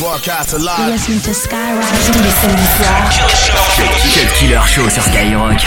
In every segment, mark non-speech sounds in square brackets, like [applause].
Broadcast alive. To Skyrock. Quel killer show sur Skyrock.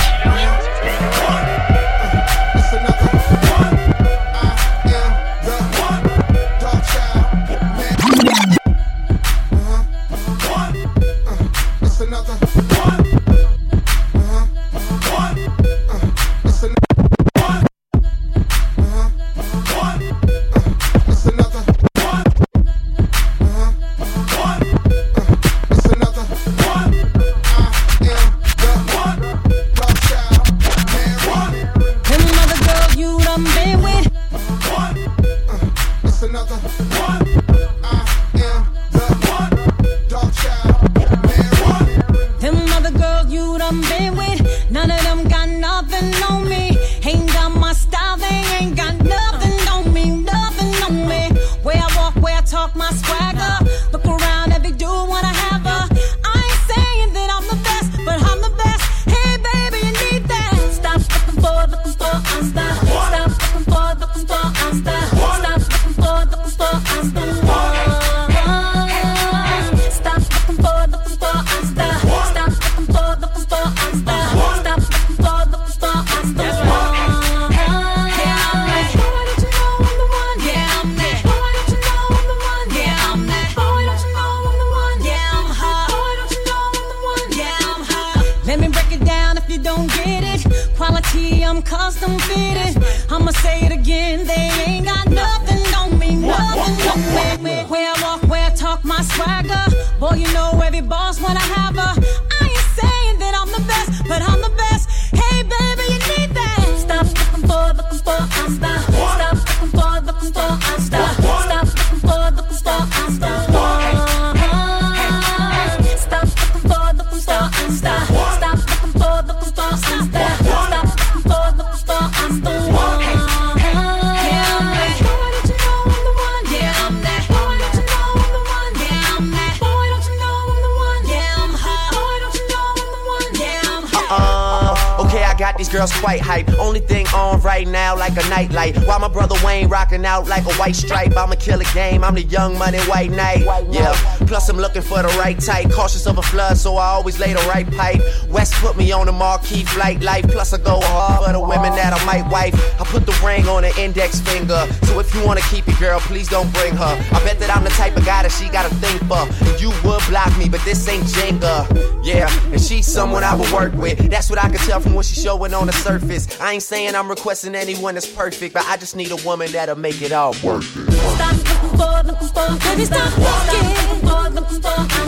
White hype, only thing on right now, like a night light. While my brother Wayne rocking out like a white stripe. I'ma kill a game. I'm the young money white knight. White Yeah. Plus I'm looking for the right type. Cautious of a flood, so I always lay the right pipe. West put me on the marquee flight life. Plus I go hard for the women that I might wife. I put the ring on the index finger. So if you wanna keep it, girl, please don't bring her. I bet that I'm the type of guy that she gotta think for. And you would block me, but this ain't Jenga. Yeah, and she's someone I would work with. That's what I can tell from what she's showing on the surface. I ain't saying I'm requesting anyone that's perfect, but I just need a woman that'll make it all work. Looking baby, stop walking.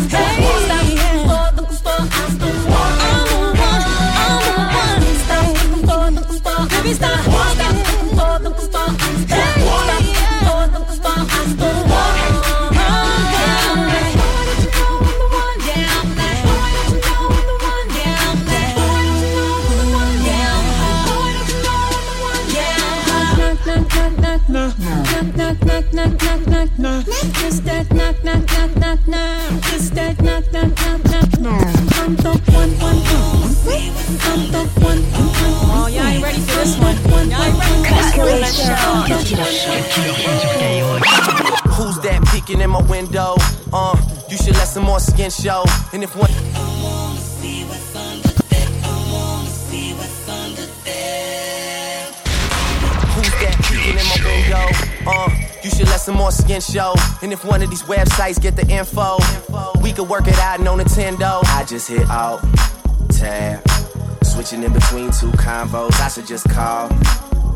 Hey, stop I'm the one. I'm the one. Stop baby, stop knock. That knock, knock, knock, knock, knock. It's that knock, knock, knock, knock, knock. I'm the one, one, one. I'm the one, one, one. Oh, y'all ain't ready for this one. Y'all ain't ready for this one. Who's that peeking in my window? Uh, you should let some more skin show. And if one. in my window. Uh, you should let some more skin show. And if one of these websites get the info, we could work it out, no Nintendo. I just hit out, tab. Switching in between two convos, I should just call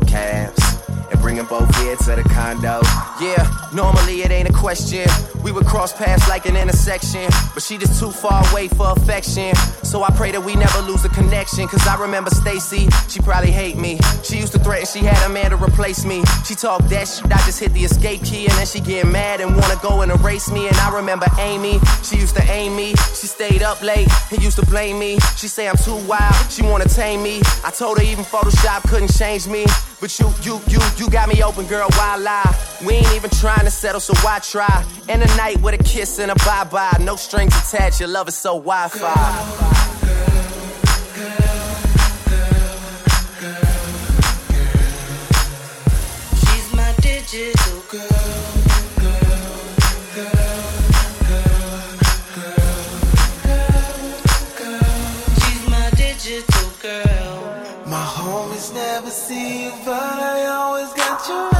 cabs and bring them both here to the condo. Yeah, normally it ain't a question. We would cross paths like an intersection, but she just too far away for affection. So I pray that we never lose the connection. Cause I remember Stacy, she probably hate me. She used to threaten she had a man to replace me. She talked that shit, I just hit the escape key, and then she get mad and wanna go and erase me. And I remember Amy, she used to aim me. She stayed up late and used to blame me. She say I'm too wild, she wanna tame me. I told her even Photoshop couldn't change me. But you, you, you, you got me open, girl, why lie? We ain't even trying to settle, so why try? And a night with a kiss and a bye bye. No strings attached, your love is so Wi Fi. digital girl. She's my digital girl. My home is Never see you, but I always got you.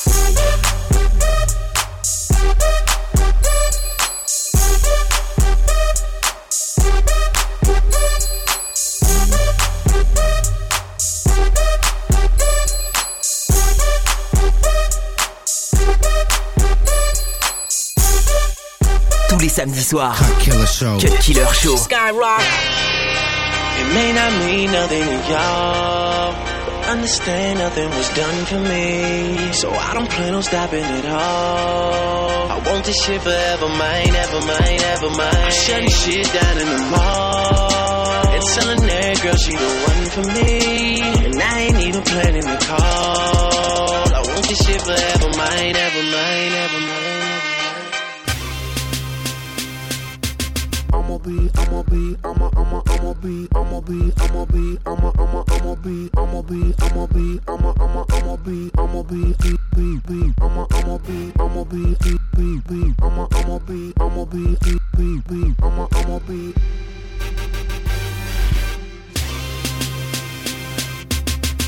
Tous les samedis. Killer Show. Cut Killer Show. Skyrock. It may not mean nothing to y'all. Understand nothing was done for me. So I don't plan on stopping at all. I want this shit forever, mine, ever mine, ever mine. I'm shutting shit down in the mall. And telling that girl she the one for me. And I ain't even planning to call. I'ma I'ma, I'ma, I'ma be, I'ma be, I'ma be, I'ma, I'ma, I'ma be, I'ma be, I'ma be, I'ma, I'ma, I'ma be, I'ma be, be, be, be, I'ma, I'ma be, I'ma be, be, be, be, I'ma, I'ma be, I'ma be, be, be, be, I'ma, I'ma be.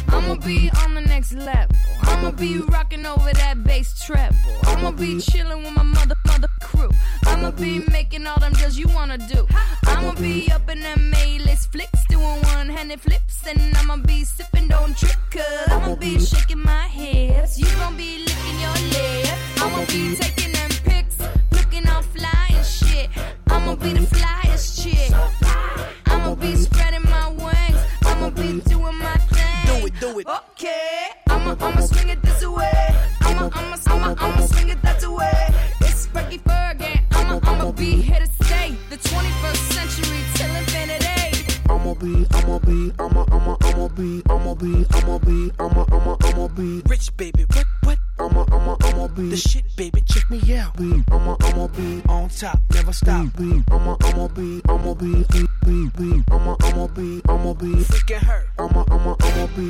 I'ma be the next level. I'ma be mm-hmm. rocking over that bass treble. I'ma be mm-hmm. chilling with my mother mother crew. I'ma be mm-hmm. making all them deals you wanna do. I'ma be up in them A-list flicks, doing one-handed flips, and I'ma be sipping, don't trip, cause I'ma be shaking my hips. You gon' be licking your lips. I'ma be taking them pics, looking all fly and shit. I'ma be the flyest chick.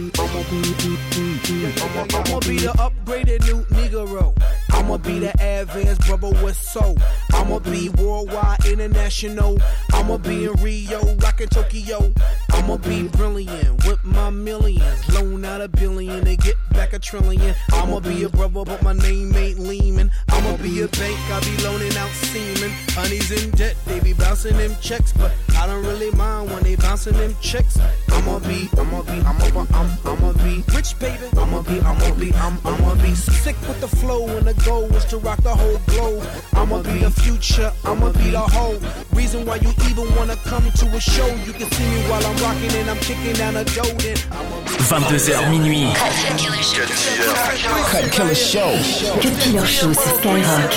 Be, I'ma be, I'ma, I'ma I'ma be be, the upgraded new Negro. I'ma be the advanced brother with soul. I'ma be worldwide, international. I'ma be in Rio, rockin' Tokyo. I'ma be brilliant with my millions. Loan out a billion and get back a trillion. I'ma be a brother, but my name ain't Lehman. I'ma be a bank, I be loaning out semen. Honey's in debt, they be bouncing them checks, but I don't really mind when they bouncing them checks. I'ma be, I'ma be, I'ma, I'm, I'ma be rich, baby. I'ma be, I'ma be, I'm, I'ma be sick with the flow, and the goal is to rock the whole globe. I'ma be the future, I'ma be the whole reason why you even wanna come to a show. You can see me while I'm rocking and I'm kicking down a dough. Then I'ma be 22h minuit. Cut Killer Show. Cut Killer Show sur Skyrock.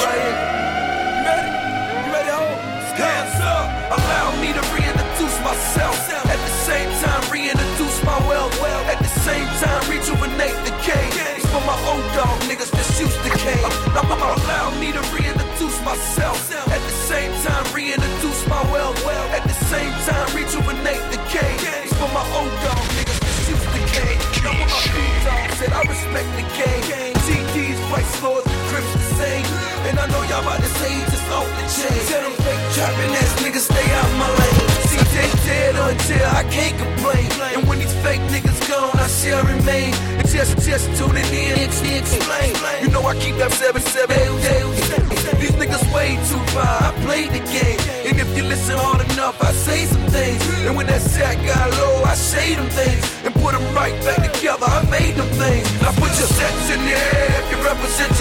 Hands up, allow me to reintroduce myself. At the same time, reintroduce my wealth. At the same time, rejuvenate the game. It's for my old dog niggas that's used to cane. Allow me to reintroduce myself. At the same time, reintroduce my old dog niggas misused the game. Now when my big dog said I respect the game. TDs, price lords, the grips the same. And I know y'all about to say just off the chain. Tell them fake trapping ass niggas stay out my lane. CJ dead until I can't complain. And when these fake niggas gone, I shall remain. And just, just tuning in, it's explain. You know I keep that 7-7. These niggas way too far. I played the game. And if you listen hard enough, I say some things. And when that shot guy say them things. And put them right back together. I made them things. Now put your sets in the air if you represent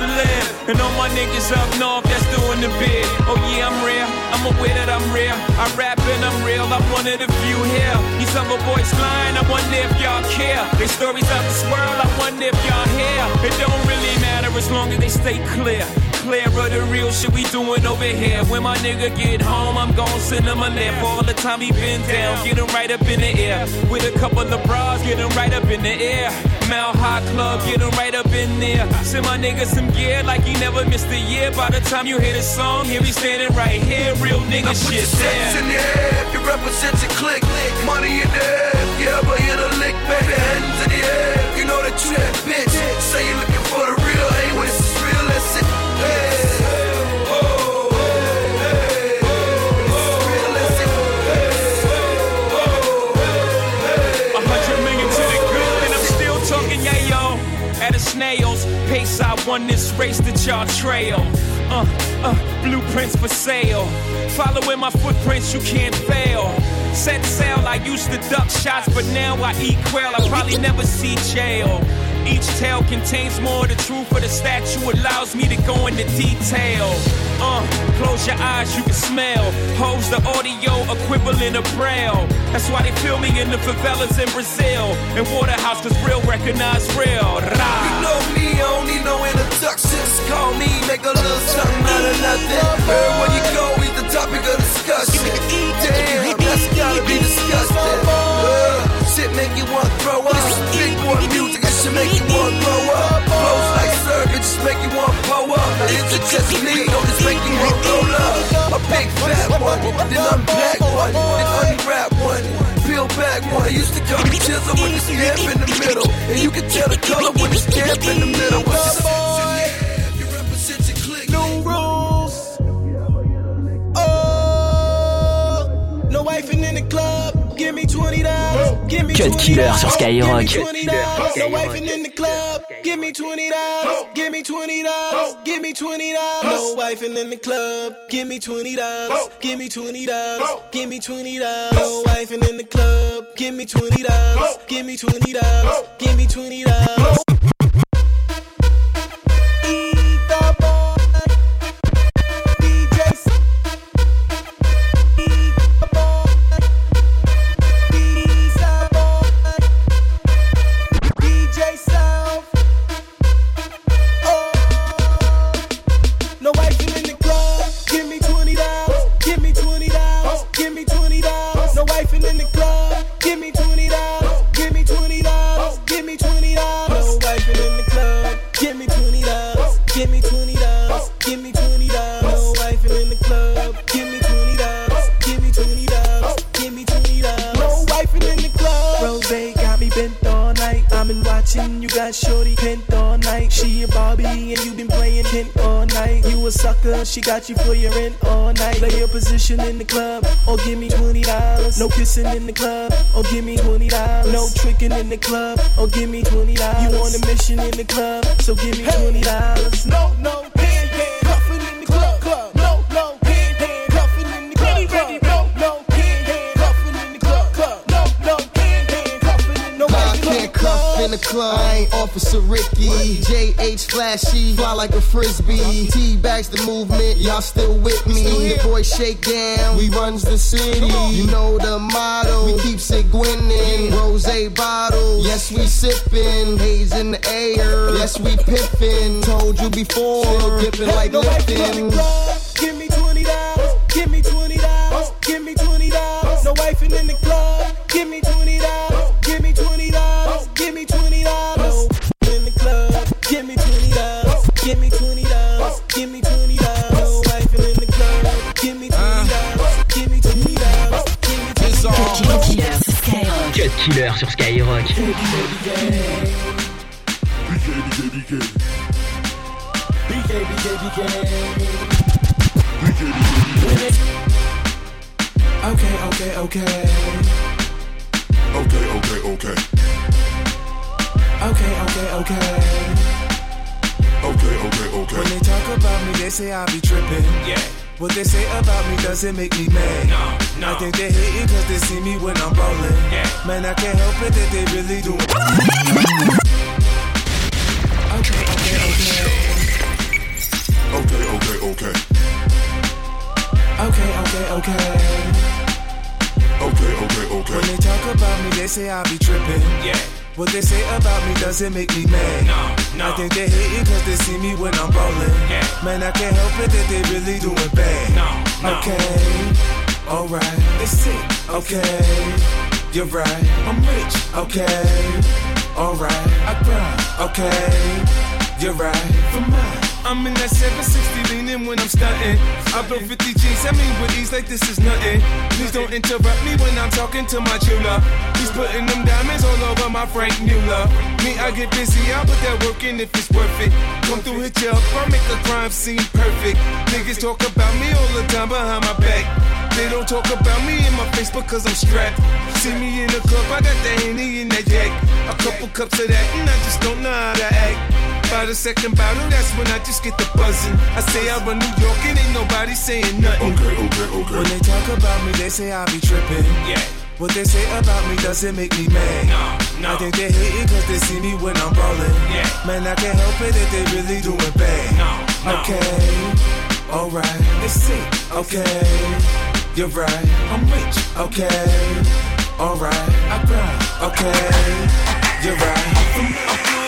And all my niggas up north that's doing the bid. Oh yeah, I'm real. I'm aware that I'm real. I rap and I'm real. I'm one of the few here. These other boys lying. I wonder if y'all care. They stories out the swirl. I wonder if y'all hear. It don't really matter as long as they stay clear. Clear of the real shit we doing over here. When my nigga get home, I'm gon' send him a lift. All the time he been down, get him right up in the air. With a couple of bras, get him right up in the air. Mount High Club, get him right up in there. Send my nigga some gear like he never missed a year. By the time you hear the song, here he standing right here. Real nigga Put shit sets in the air if you represent your clique. Money in the air if you ever hit a lick. Baby, hands in the air you know that you that bitch. Say you're looking won this race that y'all trail. Uh, uh, blueprints for sale. Following my footprints, you can't fail. Set sail, I used to duck shots, but now I eat quail. I probably never see jail. Each tale contains more. of The truth of the statue allows me to go into detail. Uh, close your eyes, you can smell. Hoes the audio equivalent of braille. That's why they feel me in the favelas in Brazil. And Waterhouse, cause real recognize real. You know me, I don't introductions. Call me, make a little something out of nothing. Everywhere you go, he's the topic of discussion. Damn, that's gotta be disgusting. Uh, shit make you want to throw up. Big boy music, that shit make you want to grow up. Flows like circuit, just make you want to blow up. Is it just me, or just make you want to roll up? A big fat one, then unpack one, then unwrap one. Peel back one. I used to call me chisel with the stamp in the middle. And you can tell the color with the stamp in the middle. Cut Killer sur Skyrock. Give me twenty dollars. No wifing in the club. Give me twenty dollars. Give me twenty dollars. Give me twenty dollars. No wifing in the club. Give me twenty dollars. Give me twenty dollars. Give me twenty dollars. No wifing in the club. Give me twenty dollars. Give me twenty dollars. Give me twenty dollars. Give me twenty dollars. Give me twenty dollars. Give me twenty dollars. No wifing in the club. Rose got me bent all night. I've been watching you got shorty pent all night. She a Barbie and you been playing Kent all night. You a sucker, she got you for your rent all night. Play your position in the club or give me twenty dollars. No kissing in the club or give me twenty dollars. No tricking in the club or give me twenty dollars. You on a mission in the club, so give me twenty dollars. No, no, club. I ain't Officer Ricky. JH flashy, fly like a frisbee. T bags the movement, y'all still with me. The boys shake down, we runs the city. You know the motto, we keeps it gwinning. Rose bottle, yes we sippin', haze in the air. Yes, we piffin'. Told you before, dipping like no wife in the club. Give me twenty dollars. Give me twenty dollars. Give me twenty dollars. No wife in the club. Give me twenty Give me twenty dollars. Give me twenty dollars. No wife in the club. Give me twenty dollars. Give me twenty dollars. Give me twenty dollars. Cut Killer sur Skyrock. Cut Killer sur Skyrock. BK, BK, BK. Okay, okay, okay. Okay, okay, okay. Okay, okay, okay. Okay, okay, okay. When they talk about me, they say I be tripping. Yeah. What they say about me doesn't make me mad. No, no. I think they hating cause they see me when I'm rolling. Yeah. Man, I can't help it that they really do. Okay, okay, okay. Okay, okay, okay. Okay, okay, okay. Okay, okay, okay. When they talk about me, they say I be tripping. Yeah. What they say about me doesn't make me mad. No, no. I think they hating cause they see me when I'm rolling. Yeah. Man, I can't help it that they really doing bad. No, no. Okay, alright. They sick. Okay, you're right. I'm rich. Okay, alright. I grind. Okay, you're right. For mine. I'm in that 760 leaning when I'm stunting. I blow 50 G's, I mean with ease like this is nothing. Please don't interrupt me when I'm talking to my jeweler. He's putting them diamonds all over my Frank Mueller. Me, I get busy, I put that work in if it's worth it. Come through, hit you up, I make a crime scene perfect. Niggas talk about me all the time behind my back. They don't talk about me in my face because I'm strapped. See me in the club, I got the Henny in that yak. A couple cups of that, and I just don't know how to act. By the second bottle, that's when I just get the buzzing. I say I run New York and ain't nobody saying nothing. Okay, okay, okay. When they talk about me, they say I be tripping. Yeah. What they say about me doesn't make me mad. No, no. I think they hating cause they see me when I'm ballin'. Yeah. Man, I can't help it that they really doing bad. No, no. Okay, alright. They sick. Okay, you're right. I'm rich. Okay, alright. I grind. Okay, you're right.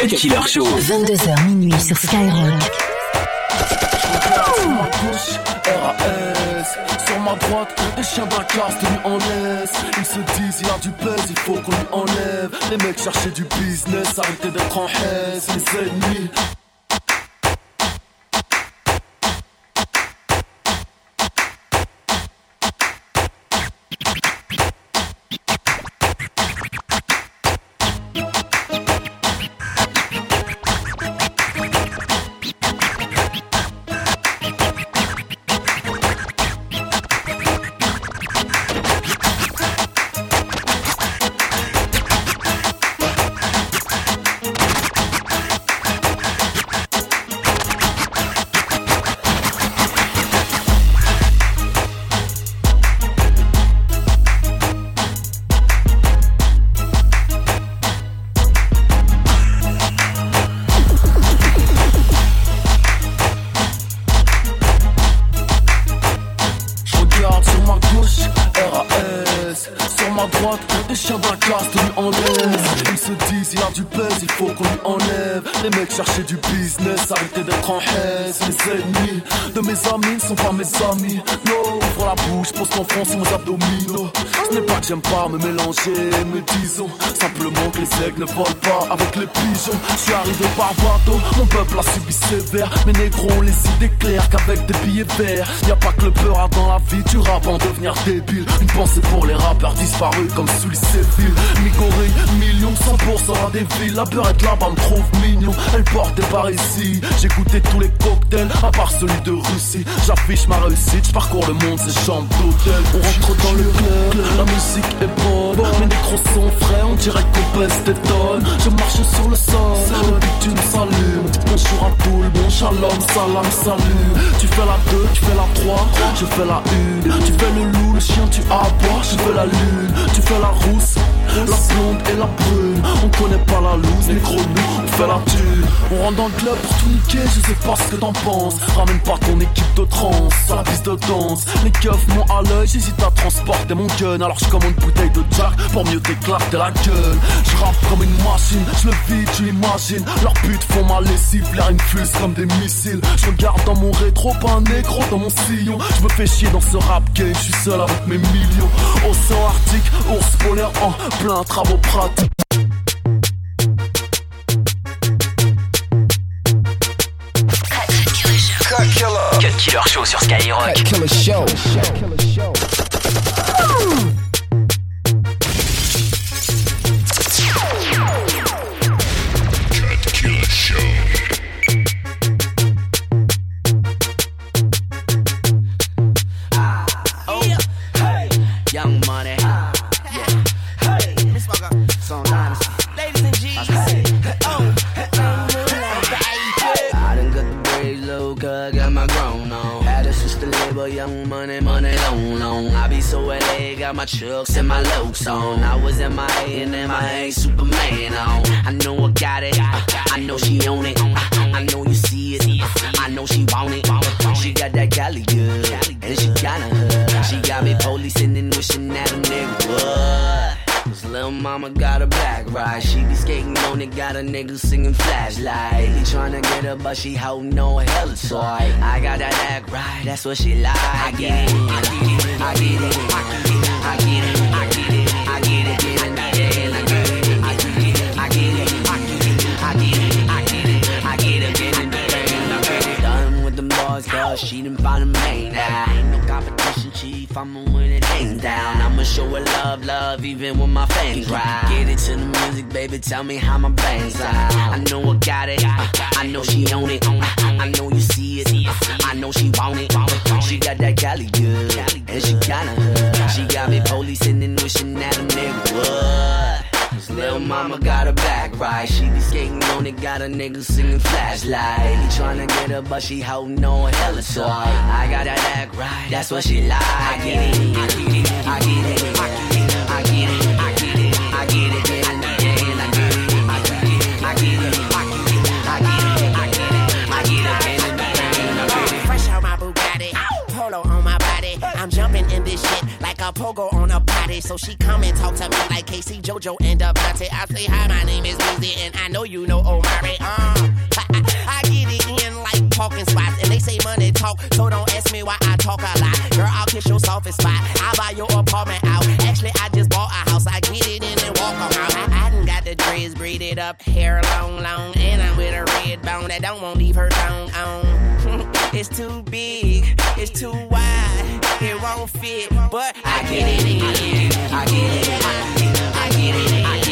Cut Killer Show. 22h minuit sur Skyrock. Sur ma gauche, RAS Sur ma droite, des chiens d'un casse tenus en laisse Ils se disent, il y a du buzz, il faut qu'on lui enlève Les mecs cherchaient du business, arrêtez d'être en haise Les ennemis Je droite, des chiens d'un casse tenus en laisse Ils se disent, il a du buzz, il faut qu'on lui enlève. Les mecs cherchaient du business, arrêtez d'être en haise Les ennemis de mes amis ne sont pas mes amis. Non, ouvre la bouche, ton front sur mes abdominaux. Ce n'est pas que j'aime pas me mélanger, mais disons Simplement que les aigles ne volent pas avec les pigeons. Je suis arrivé par bateau, mon peuple a subi sévère Mes négros les idées claires qu'avec des billets verts Y a pas que le peur dans la vie du rap en devenir débile. Une pensée pour les rappeurs disparus comme sous les Séville. Migoré, millions, 100% à des villes. La beurette là-bas me trouve mignon. Elle porte des ici. J'ai goûté tous les cocktails à part celui de Russie. J'affiche ma réussite, je parcours le monde, c'est chambre d'hôtel. On rentre dans le club, la musique est bonne. Mes négros sont frais, on dirait qu'on pèse des tonnes. Je marche sur le sol, le bitume s'allume Bonjour à tout le monde, shalom, salam, salut. Tu fais la 2, tu fais la 3, je fais la 1 Tu fais le loup, le chien, tu aboies, je fais la lune Tu fais la rousse, la blonde et la brune. On connaît pas la loose, négro, nous, on fait la thune. On rentre dans le club pour tout niquer, je sais pas ce que t'en penses. Ramène pas ton équipe de trans, à la piste de danse. Les keufs m'ont à l'œil, j'hésite à transporter mon gun. Alors je commande une bouteille de Jack pour mieux t'éclater la gueule. Je rappe comme une machine, je le vide, tu imagines. Leurs putes font ma lessive, l'air infuse comme des missiles. Je regarde dans mon rétro, pas un négro dans mon sillon. Je me fais chier dans ce rap game, je suis seul avec mes millions. Océan Arctique, ours polaire en plein travaux pratiques. Cut Killer. Cut Killer Show sur Skyrock. Cut Killer Show. Long. I be so LA, got my chucks and my lokes on. I was in my A and my A Superman on. I know I got it, I know she own it. I know you see it, I know she want it. She got that Cali good, mama got a black ride. She be skating on it, got a nigga singing flashlight. He tryna get her, but she holding on hella tight. I got that act right, that's what she like. I get it, I get it, I get it, I get it, I get it, I get it, I get it, get in the head, I get it, I get it, I get it, I get it, I get it, I get it, I get it, get in the head, I get it. Done with them boys, cause she done found a main now. Ain't no competition, chief, I'ma win it hands down. I'ma show her love, love, even when my fans cry. Get it to the music, baby, tell me how my band sound. I know I got it, I know she own it. I know you see it, I know she want it. She got that Cali good, and she kinda hood. She got me policing and wishing that a nigga would. Cause Lil' mama got her back right. She be skating on it, got a nigga singing flashlight. He tryna get her, but she holding on hella tight. I got that act right, that's what she like. I get it, I get it, I get it, I get it, pogo on a potty. So she come and talk to me like Casey, JoJo, and Devontae. I say hi, my name is Weezy, and I know you know Omari. Uh, I I get it in like parking spots, and they say money talk, so don't ask me why I talk a lot. Girl, I'll kiss your softest spot. I'll buy your apartment out. Actually, I just bought a house. I get it in and walk around. I, I done got the dreads braided up, hair long, long, and I'm with a red bone that don't want leave her tongue on. [laughs] it's too big, it's too wide, it won't fit, but I get it in. I get it, I get it, I get it, I get it,